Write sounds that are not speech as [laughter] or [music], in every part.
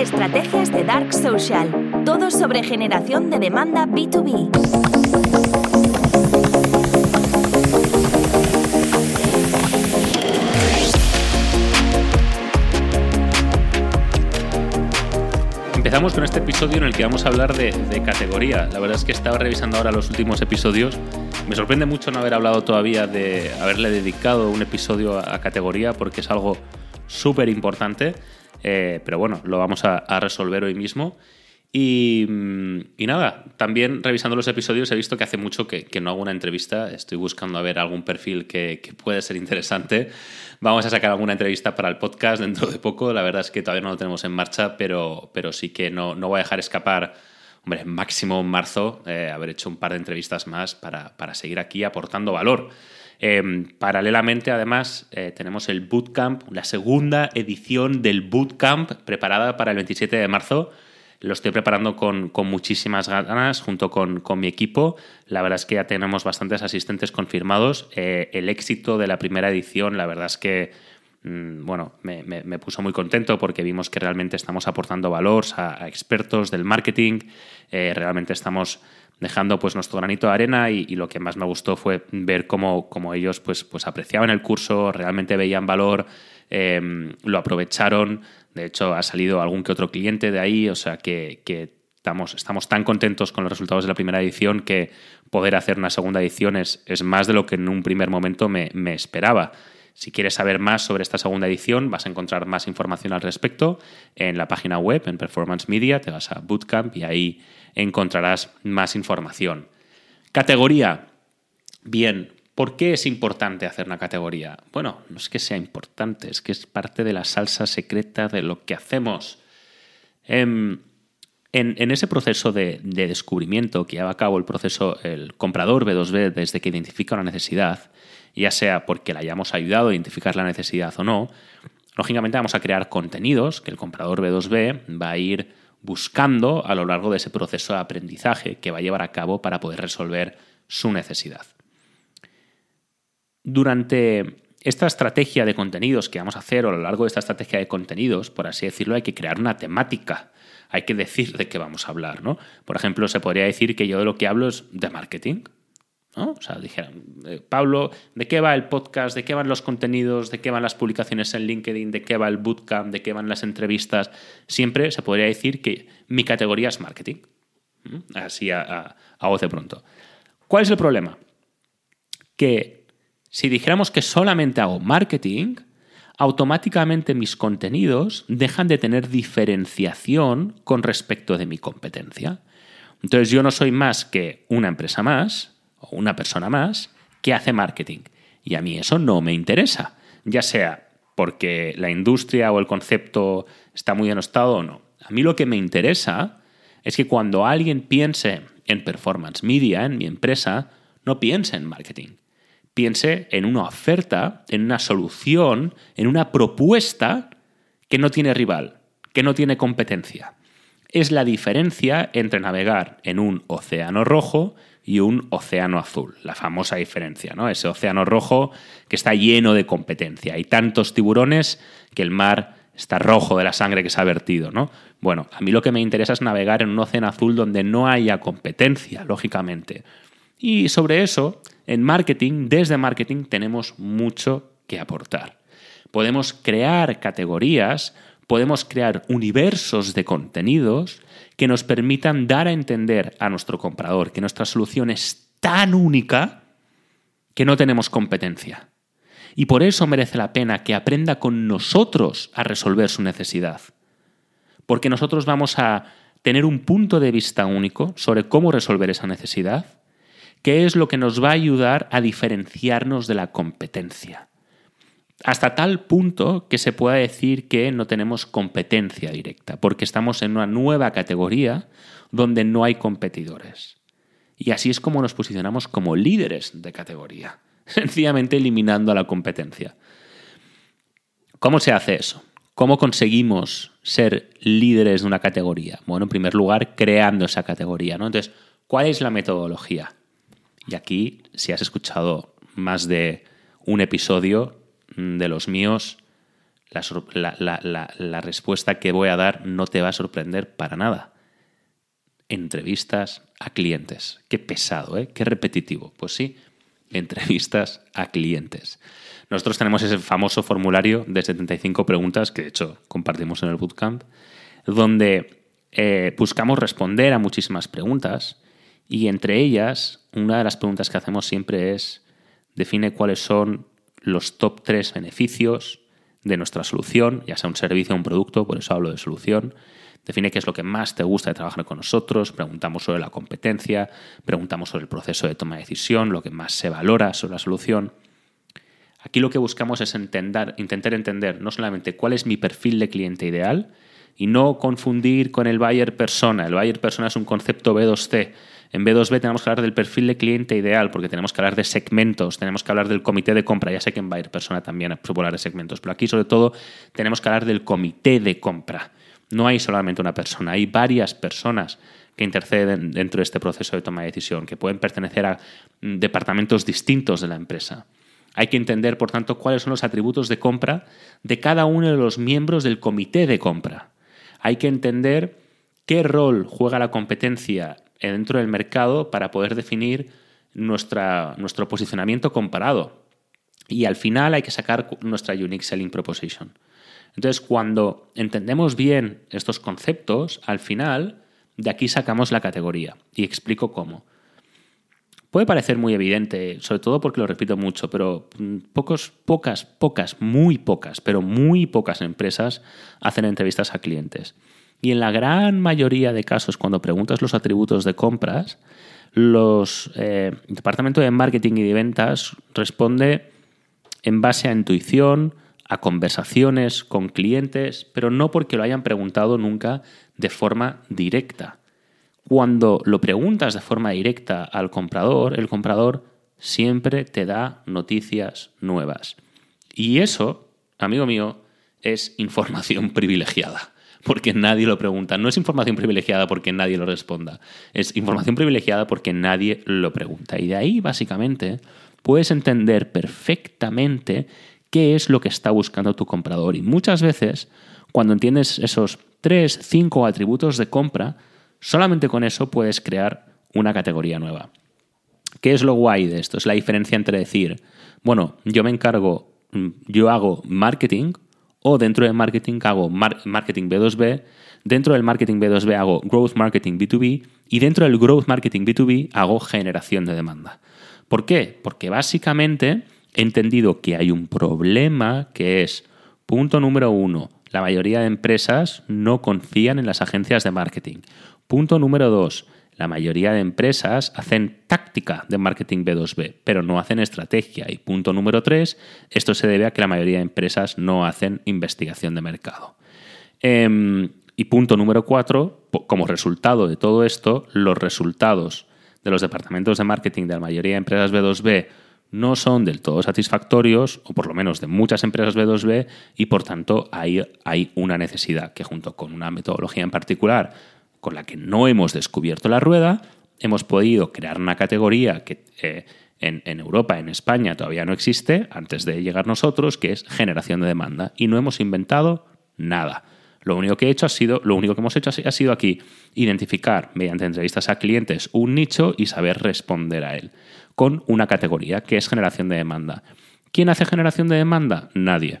Estrategias de Dark Social. Todo sobre generación de demanda B2B. Empezamos con este episodio en el que vamos a hablar de, categoría. La verdad es que estaba revisando ahora los últimos episodios. Me sorprende mucho no haber hablado todavía de haberle dedicado un episodio a, categoría porque es algo súper importante. Eh, pero bueno, lo vamos a, resolver hoy mismo. Y, nada, también revisando los episodios he visto que hace mucho que, no hago una entrevista. Estoy buscando a ver algún perfil que, que, puede ser interesante. Vamos a sacar alguna entrevista para el podcast dentro de poco. La verdad es que todavía no lo tenemos en marcha, pero, pero sí que no, no voy a dejar escapar, hombre, máximo en marzo, eh, haber hecho un par de entrevistas más para, para seguir aquí aportando valor. Em, paralelamente, además, eh, tenemos el Bootcamp, la segunda edición del Bootcamp preparada para el 27 de marzo. Lo estoy preparando con, muchísimas ganas junto con, mi equipo. La verdad es que ya tenemos bastantes asistentes confirmados. Eh, el éxito de la primera edición, la verdad es que bueno, me, puso muy contento porque vimos que realmente estamos aportando valor a, expertos del marketing. Eh, realmente estamos dejando pues nuestro granito de arena y, lo que más me gustó fue ver cómo, ellos pues, pues apreciaban el curso, realmente veían valor, em, lo aprovecharon. De hecho, ha salido algún que otro cliente de ahí, o sea que, estamos, estamos, tan contentos con los resultados de la primera edición que poder hacer una segunda edición es, es más de lo que en un primer momento me, me esperaba. Si quieres saber más sobre esta segunda edición, vas a encontrar más información al respecto en la página web, en Performance Media, te vas a Bootcamp y ahí encontrarás más información. Categoría. Bien, ¿por qué es importante hacer una categoría? Bueno, no es que sea importante, es que es parte de la salsa secreta de lo que hacemos. Em, en, ese proceso de, de, descubrimiento que lleva a cabo el proceso, el comprador B2B desde que identifica una necesidad, ya sea porque le hayamos ayudado a identificar la necesidad o no, lógicamente vamos a crear contenidos que el comprador B2B va a ir buscando a lo largo de ese proceso de aprendizaje que va a llevar a cabo para poder resolver su necesidad. Durante esta estrategia de contenidos que vamos a hacer a lo largo de esta estrategia de contenidos, por así decirlo, hay que crear una temática. Hay que decir de qué vamos a hablar, ¿no? Por ejemplo, se podría decir que yo de lo que hablo es de marketing. ¿no? O sea, dijeron, eh, Pablo, ¿de qué va el podcast? ¿De qué van los contenidos? ¿De qué van las publicaciones en LinkedIn? ¿De qué va el bootcamp? ¿De qué van las entrevistas? Siempre se podría decir que mi categoría es marketing. Así a, a, voz de pronto. ¿Cuál es el problema? Que si dijéramos que solamente hago marketing, automáticamente mis contenidos dejan de tener diferenciación con respecto de mi competencia. Entonces yo no soy más que una empresa más, o una persona más que hace marketing. Y a mí eso no me interesa, ya sea porque la industria o el concepto está muy denostado o no. A mí lo que me interesa es que cuando alguien piense en performance media, en mi empresa, no piense en marketing. Piense en una oferta, en una solución, en una propuesta que no tiene rival, que no tiene competencia. Es la diferencia entre navegar en un océano rojo y un océano azul, la famosa diferencia, ¿no? Ese océano rojo que está lleno de competencia. Hay tantos tiburones que el mar está rojo de la sangre que se ha vertido, ¿no? Bueno, a mí lo que me interesa es navegar en un océano azul donde no haya competencia, lógicamente. Y sobre eso, en marketing, desde marketing, tenemos mucho que aportar. Podemos crear categorías, podemos crear universos de contenidos que nos permitan dar a entender a nuestro comprador que nuestra solución es tan única que no tenemos competencia. Y por eso merece la pena que aprenda con nosotros a resolver su necesidad. Porque nosotros vamos a tener un punto de vista único sobre cómo resolver esa necesidad, que es lo que nos va a ayudar a diferenciarnos de la competencia hasta tal punto que se pueda decir que no tenemos competencia directa, porque estamos en una nueva categoría donde no hay competidores. Y así es como nos posicionamos como líderes de categoría, [laughs] sencillamente eliminando a la competencia. ¿Cómo se hace eso? ¿Cómo conseguimos ser líderes de una categoría? Bueno, en primer lugar, creando esa categoría. ¿no? Entonces, ¿cuál es la metodología? Y aquí, si has escuchado más de un episodio, de los míos, la, respuesta que voy a dar no te va a sorprender para nada. Entrevistas a clientes. Qué pesado, ¿eh? Qué repetitivo. Pues sí, entrevistas a clientes. Nosotros tenemos ese famoso formulario de 75 preguntas que de hecho compartimos en el bootcamp, donde eh, buscamos responder a muchísimas preguntas y entre ellas una de las preguntas que hacemos siempre es define cuáles son los top 3 beneficios de nuestra solución, ya sea un servicio o un producto, por eso hablo de solución. Define qué es lo que más te gusta de trabajar con nosotros, preguntamos sobre la competencia, preguntamos sobre el proceso de toma de decisión, lo que más se valora sobre la solución. Aquí lo que buscamos es entender, intentar entender no solamente cuál es mi perfil de cliente ideal y no confundir con el buyer persona. El buyer persona es un concepto B2C en B2B tenemos que hablar del perfil de cliente ideal, porque tenemos que hablar de segmentos, tenemos que hablar del comité de compra. Ya sé que en Buyer Persona también se puede hablar de segmentos, pero aquí sobre todo tenemos que hablar del comité de compra. No hay solamente una persona, hay varias personas que interceden dentro de este proceso de toma de decisión, que pueden pertenecer a mm, departamentos distintos de la empresa. Hay que entender, por tanto, cuáles son los atributos de compra de cada uno de los miembros del comité de compra. Hay que entender qué rol juega la competencia dentro del mercado para poder definir nuestra, nuestro posicionamiento comparado. Y al final hay que sacar nuestra Unique Selling Proposition. Entonces, cuando entendemos bien estos conceptos, al final de aquí sacamos la categoría. Y explico cómo. Puede parecer muy evidente, sobre todo porque lo repito mucho, pero mm, pocos, pocas, pocas, muy pocas, pero muy pocas empresas hacen entrevistas a clientes. Y en la gran mayoría de casos, cuando preguntas los atributos de compras, los eh, departamento de marketing y de ventas responde en base a intuición, a conversaciones con clientes, pero no porque lo hayan preguntado nunca de forma directa. Cuando lo preguntas de forma directa al comprador, el comprador siempre te da noticias nuevas. Y eso, amigo mío, es información [laughs] privilegiada porque nadie lo pregunta. No es información privilegiada porque nadie lo responda. Es información privilegiada porque nadie lo pregunta. Y de ahí, básicamente, puedes entender perfectamente qué es lo que está buscando tu comprador. Y muchas veces, cuando entiendes esos tres, cinco atributos de compra, solamente con eso puedes crear una categoría nueva. ¿Qué es lo guay de esto? Es la diferencia entre decir, bueno, yo me encargo, mm, yo hago marketing o dentro de marketing hago marketing B2B, dentro del marketing B2B hago growth marketing B2B y dentro del growth marketing B2B hago generación de demanda. ¿Por qué? Porque básicamente he entendido que hay un problema que es, punto número uno, la mayoría de empresas no confían en las agencias de marketing. Punto número dos, la mayoría de empresas hacen táctica de marketing B2B, pero no hacen estrategia. Y punto número tres, esto se debe a que la mayoría de empresas no hacen investigación de mercado. Em, y punto número cuatro, como resultado de todo esto, los resultados de los departamentos de marketing de la mayoría de empresas B2B no son del todo satisfactorios, o por lo menos de muchas empresas B2B, y por tanto hay, hay una necesidad que junto con una metodología en particular con la que no hemos descubierto la rueda, hemos podido crear una categoría que eh, en, en, Europa, en España, todavía no existe, antes de llegar nosotros, que es generación de demanda. Y no hemos inventado nada. Lo único que he hecho ha sido, lo único que hemos hecho ha sido aquí identificar mediante entrevistas a clientes un nicho y saber responder a él con una categoría que es generación de demanda. ¿Quién hace generación de demanda? Nadie.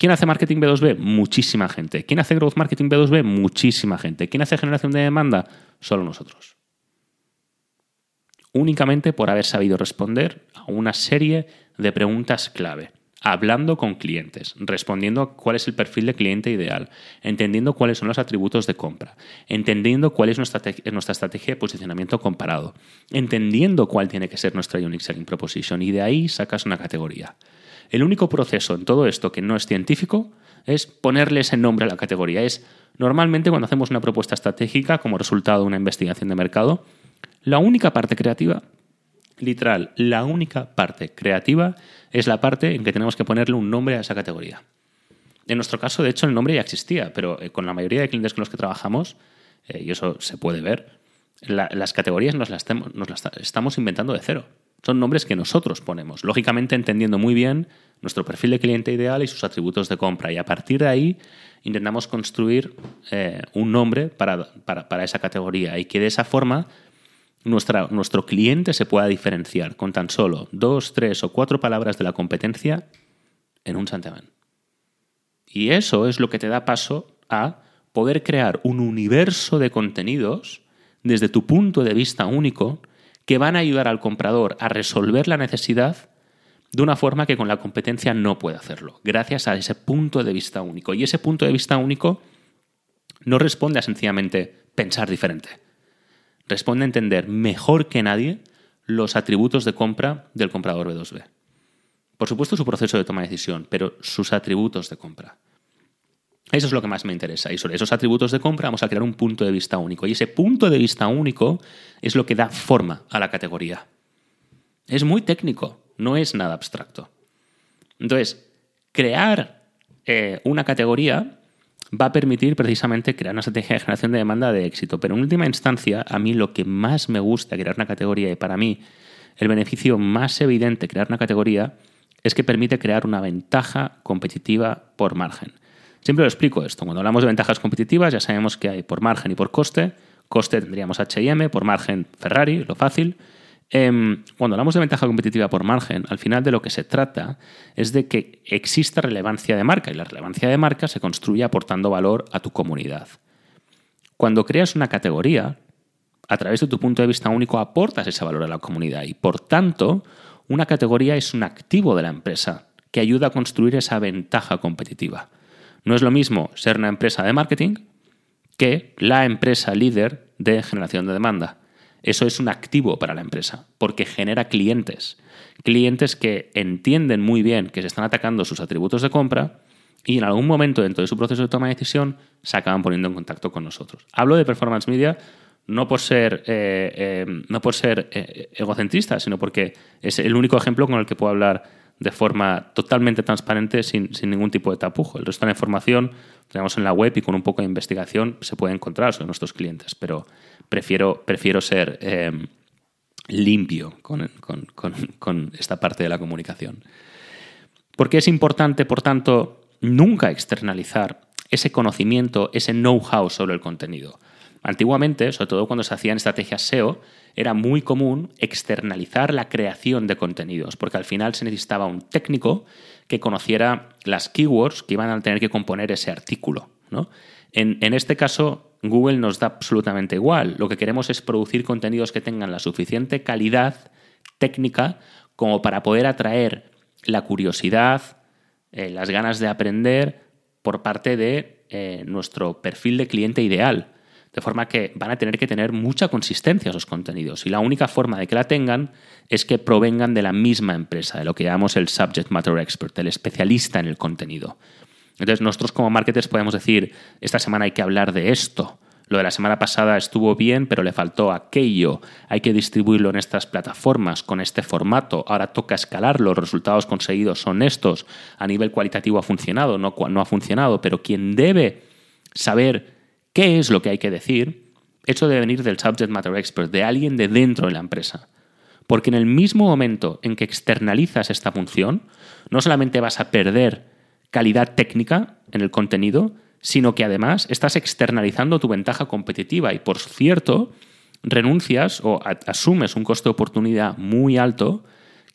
¿Quién hace marketing B2B? Muchísima gente. ¿Quién hace growth marketing B2B? Muchísima gente. ¿Quién hace generación de demanda? Solo nosotros. Únicamente por haber sabido responder a una serie de preguntas clave hablando con clientes, respondiendo cuál es el perfil de cliente ideal, entendiendo cuáles son los atributos de compra, entendiendo cuál es nuestra, estrategia de posicionamiento comparado, entendiendo cuál tiene que ser nuestra Unique Selling Proposition y de ahí sacas una categoría. El único proceso en todo esto que no es científico es ponerle ese nombre a la categoría. Es normalmente cuando hacemos una propuesta estratégica como resultado de una investigación de mercado, la única parte creativa, literal, la única parte creativa es la parte en que tenemos que ponerle un nombre a esa categoría. En nuestro caso, de hecho, el nombre ya existía, pero eh, con la mayoría de clientes con los que trabajamos, eh, y eso se puede ver, las categorías nos las, nos las estamos inventando de cero. Son nombres que nosotros ponemos, lógicamente entendiendo muy bien nuestro perfil de cliente ideal y sus atributos de compra. Y a partir de ahí intentamos construir eh, un nombre para, para, esa categoría y que de esa forma nuestra, nuestro cliente se pueda diferenciar con tan solo dos, tres o cuatro palabras de la competencia en un santiamén. Y eso es lo que te da paso a poder crear un universo de contenidos desde tu punto de vista único que van a ayudar al comprador a resolver la necesidad de una forma que con la competencia no puede hacerlo, gracias a ese punto de vista único. Y ese punto de vista único no responde a sencillamente pensar diferente, responde a entender mejor que nadie los atributos de compra del comprador B2B. Por supuesto su proceso de toma de decisión, pero sus atributos de compra. Eso es lo que más me interesa. Y sobre esos atributos de compra vamos a crear un punto de vista único. Y ese punto de vista único es lo que da forma a la categoría. Es muy técnico, no es nada abstracto. Entonces, crear eh, una categoría va a permitir precisamente crear una estrategia de generación de demanda de éxito. Pero en última instancia, a mí lo que más me gusta crear una categoría y para mí el beneficio más evidente de crear una categoría es que permite crear una ventaja competitiva por margen. Siempre lo explico esto. Cuando hablamos de ventajas competitivas ya sabemos que hay por margen y por coste. Coste tendríamos HM, por margen Ferrari, lo fácil. Em, cuando hablamos de ventaja competitiva por margen, al final de lo que se trata es de que exista relevancia de marca y la relevancia de marca se construye aportando valor a tu comunidad. Cuando creas una categoría, a través de tu punto de vista único aportas ese valor a la comunidad y por tanto una categoría es un activo de la empresa que ayuda a construir esa ventaja competitiva. No es lo mismo ser una empresa de marketing que la empresa líder de generación de demanda. Eso es un activo para la empresa, porque genera clientes. Clientes que entienden muy bien que se están atacando sus atributos de compra y en algún momento dentro de su proceso de toma de decisión se acaban poniendo en contacto con nosotros. Hablo de performance media no por ser, eh, eh, no por ser eh, egocentrista, sino porque es el único ejemplo con el que puedo hablar de forma totalmente transparente sin, ningún tipo de tapujo. El resto de la información tenemos en la web y con un poco de investigación se puede encontrar sobre nuestros clientes, pero prefiero, prefiero ser em, limpio con, con esta parte de la comunicación. Porque es importante, por tanto, nunca externalizar ese conocimiento, ese know-how sobre el contenido. Antiguamente, sobre todo cuando se hacían estrategias SEO, era muy común externalizar la creación de contenidos, porque al final se necesitaba un técnico que conociera las keywords que iban a tener que componer ese artículo. En, este caso, Google nos da absolutamente igual. Lo que queremos es producir contenidos que tengan la suficiente calidad técnica como para poder atraer la curiosidad, eh, las ganas de aprender por parte de eh, nuestro perfil de cliente ideal. De forma que van a tener que tener mucha consistencia esos contenidos. Y la única forma de que la tengan es que provengan de la misma empresa, de lo que llamamos el subject matter expert, el especialista en el contenido. Entonces nosotros como marketers podemos decir, esta semana hay que hablar de esto. Lo de la semana pasada estuvo bien, pero le faltó aquello. Hay que distribuirlo en estas plataformas con este formato. Ahora toca escalarlo. Los resultados conseguidos son estos. A nivel cualitativo ha funcionado, no, no ha funcionado, pero quien debe saber qué es lo que hay que decir, eso debe venir del subject matter expert, de alguien de dentro de la empresa. Porque en el mismo momento en que externalizas esta función, no solamente vas a perder calidad técnica en el contenido, sino que además estás externalizando tu ventaja competitiva y, por cierto, renuncias o asumes un coste de oportunidad muy alto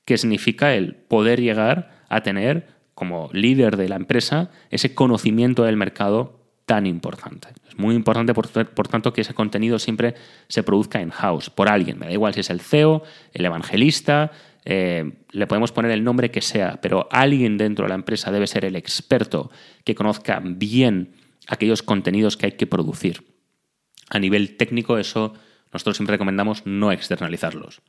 que significa el poder llegar a tener como líder de la empresa ese conocimiento del mercado tan importante. Es muy importante, por, tanto, que ese contenido siempre se produzca in-house, por alguien. Me da igual si es el CEO, el evangelista, eh, le podemos poner el nombre que sea, pero alguien dentro de la empresa debe ser el experto que conozca bien aquellos contenidos que hay que producir. A nivel técnico, eso nosotros siempre recomendamos no externalizarlos.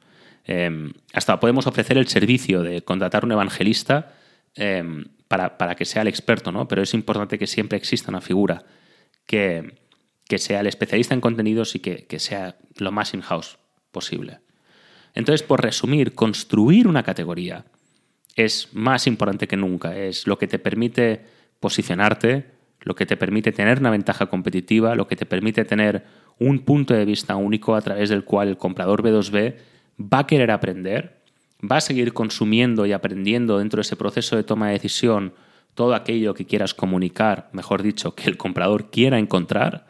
Eh, hasta podemos ofrecer el servicio de contratar un evangelista eh, para, que sea el experto, ¿no? Pero es importante que siempre exista una figura que, sea el especialista en contenidos y que, que sea lo más in-house posible. Entonces, por resumir, construir una categoría es más importante que nunca. Es lo que te permite posicionarte, lo que te permite tener una ventaja competitiva, lo que te permite tener un punto de vista único a través del cual el comprador B2B va a querer aprender va a seguir consumiendo y aprendiendo dentro de ese proceso de toma de decisión todo aquello que quieras comunicar, mejor dicho, que el comprador quiera encontrar,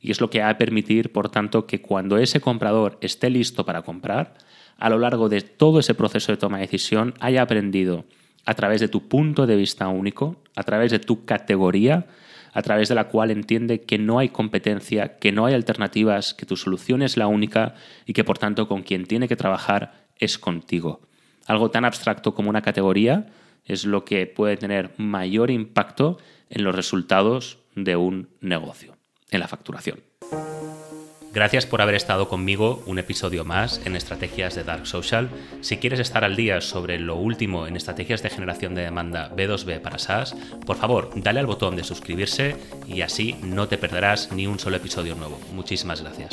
y es lo que va a permitir, por tanto, que cuando ese comprador esté listo para comprar, a lo largo de todo ese proceso de toma de decisión haya aprendido a través de tu punto de vista único, a través de tu categoría, a través de la cual entiende que no hay competencia, que no hay alternativas, que tu solución es la única y que por tanto con quien tiene que trabajar es contigo. Algo tan abstracto como una categoría es lo que puede tener mayor impacto en los resultados de un negocio, en la facturación. Gracias por haber estado conmigo un episodio más en Estrategias de Dark Social. Si quieres estar al día sobre lo último en estrategias de generación de demanda B2B para SaaS, por favor, dale al botón de suscribirse y así no te perderás ni un solo episodio nuevo. Muchísimas gracias.